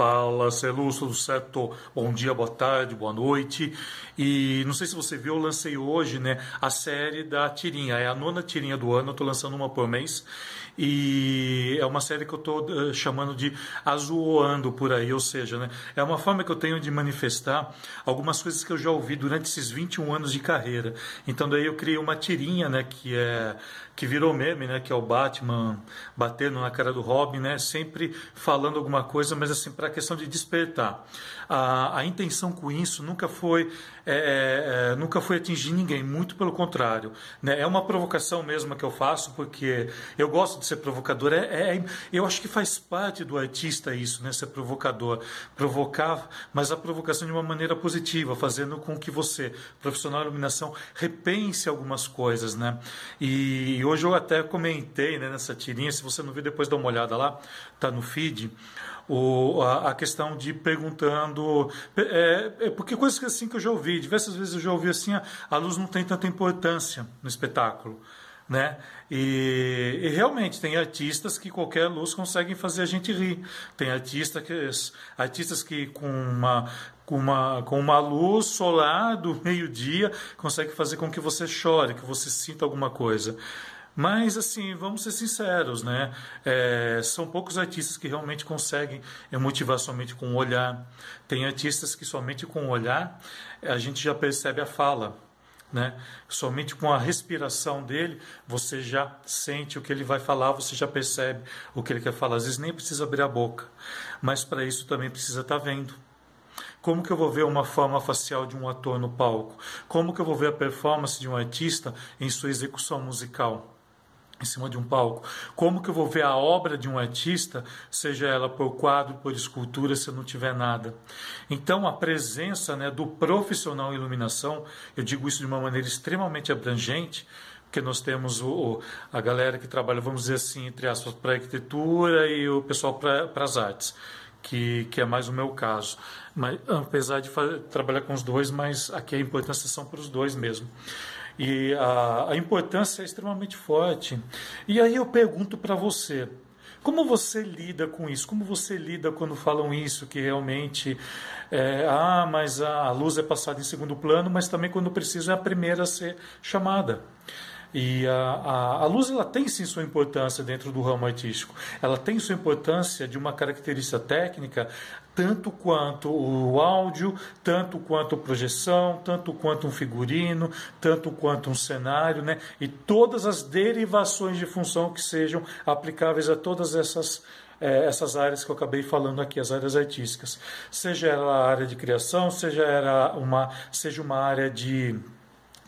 Fala, Celso, tudo certo? Bom dia, boa tarde, boa noite. E não sei se você viu, eu lancei hoje né, a série da tirinha. É a nona tirinha do ano, eu estou lançando uma por mês. E é uma série que eu estou uh, chamando de azuoando por aí, ou seja, né, é uma forma que eu tenho de manifestar algumas coisas que eu já ouvi durante esses 21 anos de carreira. Então daí eu criei uma tirinha, né, que é que virou meme, né, que é o Batman batendo na cara do Robin, né, sempre falando alguma coisa, mas assim para a questão de despertar. A, a intenção com isso nunca foi é, é, nunca foi atingir ninguém, muito pelo contrário. Né? É uma provocação mesmo que eu faço, porque eu gosto de ser provocador. É, é, eu acho que faz parte do artista isso, né? ser provocador. Provocar, mas a provocação de uma maneira positiva, fazendo com que você, profissional de iluminação, repense algumas coisas. Né? E, hoje eu até comentei né, nessa tirinha, se você não viu, depois dá uma olhada lá, tá no feed o, a, a, questão de perguntando. É, é, porque coisas assim que eu já ouvi, diversas vezes eu já ouvi assim: a, a luz não tem tanta importância no espetáculo. Né? E, e, realmente tem artistas que qualquer luz conseguem fazer a gente rir. Tem artista que, artistas que com uma, com uma, com uma luz solar do meio-dia consegue fazer com que você chore, que você sinta alguma coisa. Mas, assim, vamos ser sinceros, né? É, são poucos artistas que realmente conseguem motivar somente com o olhar. Tem artistas que somente com o olhar a gente já percebe a fala. Né? Somente com a respiração dele, você já sente o que ele vai falar, você já percebe o que ele quer falar. Às vezes nem precisa abrir a boca, mas para isso também precisa estar tá vendo. Como que eu vou ver uma forma facial de um ator no palco? Como que eu vou ver a performance de um artista em sua execução musical? Em cima de um palco. Como que eu vou ver a obra de um artista, seja ela por quadro, por escultura, se eu não tiver nada? Então, a presença né, do profissional em iluminação, eu digo isso de uma maneira extremamente abrangente, porque nós temos o, a galera que trabalha, vamos dizer assim, entre aspas, para arquitetura e o pessoal para as artes. Que, que é mais o meu caso. Mas, apesar de fazer, trabalhar com os dois, mas aqui a importância são para os dois mesmo. E a, a importância é extremamente forte. E aí eu pergunto para você, como você lida com isso? Como você lida quando falam isso, que realmente, é, ah, mas a luz é passada em segundo plano, mas também quando precisa é a primeira a ser chamada. E a, a, a, luz ela tem sim sua importância dentro do ramo artístico. Ela tem sua importância de uma característica técnica, tanto quanto o áudio, tanto quanto projeção, tanto quanto um figurino, tanto quanto um cenário, né? E todas as derivações de função que sejam aplicáveis a todas essas é, essas áreas que eu acabei falando aqui, as áreas artísticas. Seja ela a área de criação, seja, era uma, seja uma área de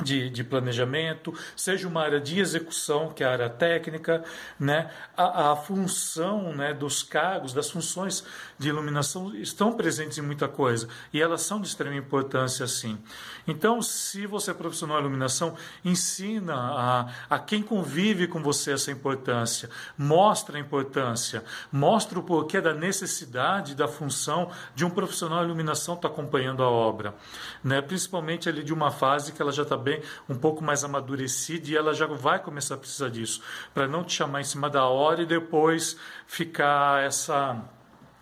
de, de, planejamento, seja uma área de execução, que é a área técnica, né? a, a função né, dos cargos, das funções de iluminação estão presentes em muita coisa e elas são de extrema importância, sim. Então, se você é profissional de iluminação, ensina a, a quem convive com você essa importância, mostra a importância, mostra o porquê da necessidade da função de um profissional de iluminação estar tá acompanhando a obra, né? principalmente ali de uma fase que ela já está bem um pouco mais amadurecida e ela já vai começar a precisar disso, para não te chamar em cima da hora e depois ficar essa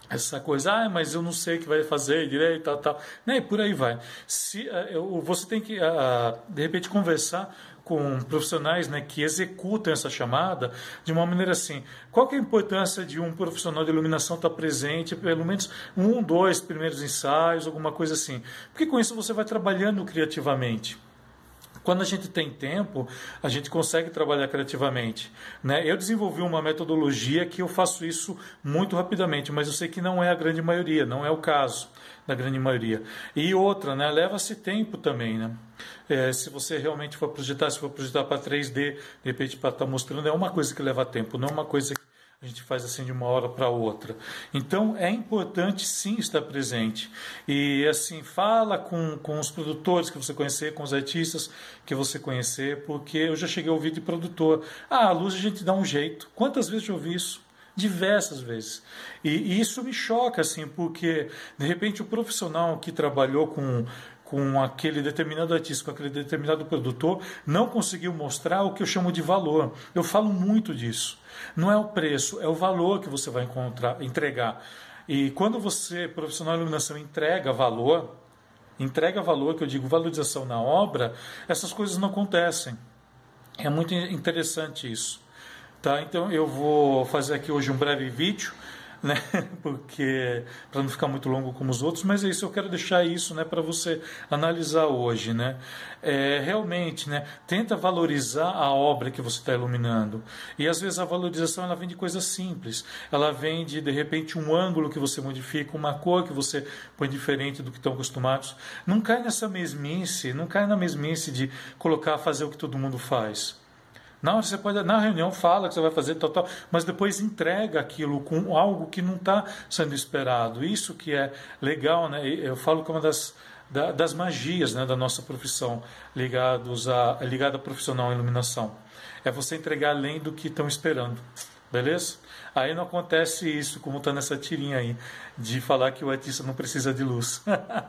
essa coisa, ah, mas eu não sei o que vai fazer direito, tal, tal, né? E por aí vai. Se uh, você tem que uh, de repente conversar com profissionais né, que executam essa chamada de uma maneira assim. Qual que é a importância de um profissional de iluminação estar presente, pelo menos um, dois primeiros ensaios, alguma coisa assim? Porque com isso você vai trabalhando criativamente. Quando a gente tem tempo, a gente consegue trabalhar criativamente. Né? Eu desenvolvi uma metodologia que eu faço isso muito rapidamente, mas eu sei que não é a grande maioria, não é o caso da grande maioria. E outra, né? leva-se tempo também. Né? É, se você realmente for projetar, se for projetar para 3D, de repente para estar tá mostrando, é uma coisa que leva tempo, não é uma coisa que a gente faz assim de uma hora para outra. Então é importante sim estar presente. E assim, fala com, com os produtores que você conhecer, com os artistas que você conhecer, porque eu já cheguei a ouvir de produtor. Ah, a luz a gente dá um jeito. Quantas vezes eu ouvi isso? diversas vezes. E, e, isso me choca, assim, porque de repente o profissional que trabalhou com, com aquele determinado artista, com aquele determinado produtor, não conseguiu mostrar o que eu chamo de valor. Eu falo muito disso. Não é o preço, é o valor que você vai encontrar, entregar. E quando você, profissional de iluminação, entrega valor, entrega valor, que eu digo valorização na obra, essas coisas não acontecem. É muito interessante isso. Tá? Então eu vou fazer aqui hoje um breve vídeo né? Porque para não ficar muito longo como os outros, mas é isso. Eu quero deixar isso, né, para você analisar hoje, né? É, realmente, né? Tenta valorizar a obra que você está iluminando. E às vezes a valorização ela vem de coisas simples. Ela vem de de repente um ângulo que você modifica, uma cor que você põe diferente do que estão acostumados. Não cai nessa mesmice, não cai na mesmice de colocar fazer o que todo mundo faz. Você pode, na reunião fala que você vai fazer tal, tal, mas depois entrega aquilo com algo que não está sendo esperado. Isso que é legal, né? Eu falo que é uma das, das magias né, da nossa profissão ligados a, ligada à profissional em iluminação. É você entregar além do que estão esperando. Beleza? Aí não acontece isso, como está nessa tirinha aí, de falar que o artista não precisa de luz.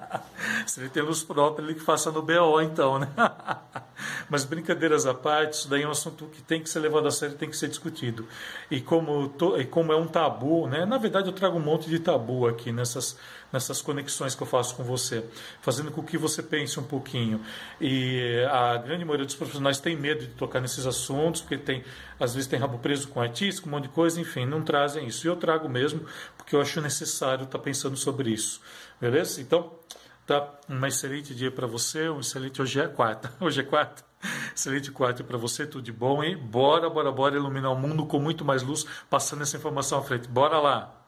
Se ele tem luz própria, ele que faça no BO, então, né? Mas brincadeiras à parte, isso daí é um assunto que tem que ser levado a sério, tem que ser discutido. E como, to, e como é um tabu, né? Na verdade, eu trago um monte de tabu aqui nessas, nessas conexões que eu faço com você, fazendo com que você pense um pouquinho. E a grande maioria dos profissionais tem medo de tocar nesses assuntos, porque tem, às vezes tem rabo preso com artista, com um monte de coisa, enfim, não trazem isso. E eu trago mesmo, porque eu acho necessário estar pensando sobre isso. Beleza? Então, tá? Um excelente dia para você, um excelente. Hoje é quarta. Hoje é quarta. Excelente quarta para você, tudo de bom, hein? Bora, bora, bora iluminar o mundo com muito mais luz, passando essa informação à frente. Bora lá!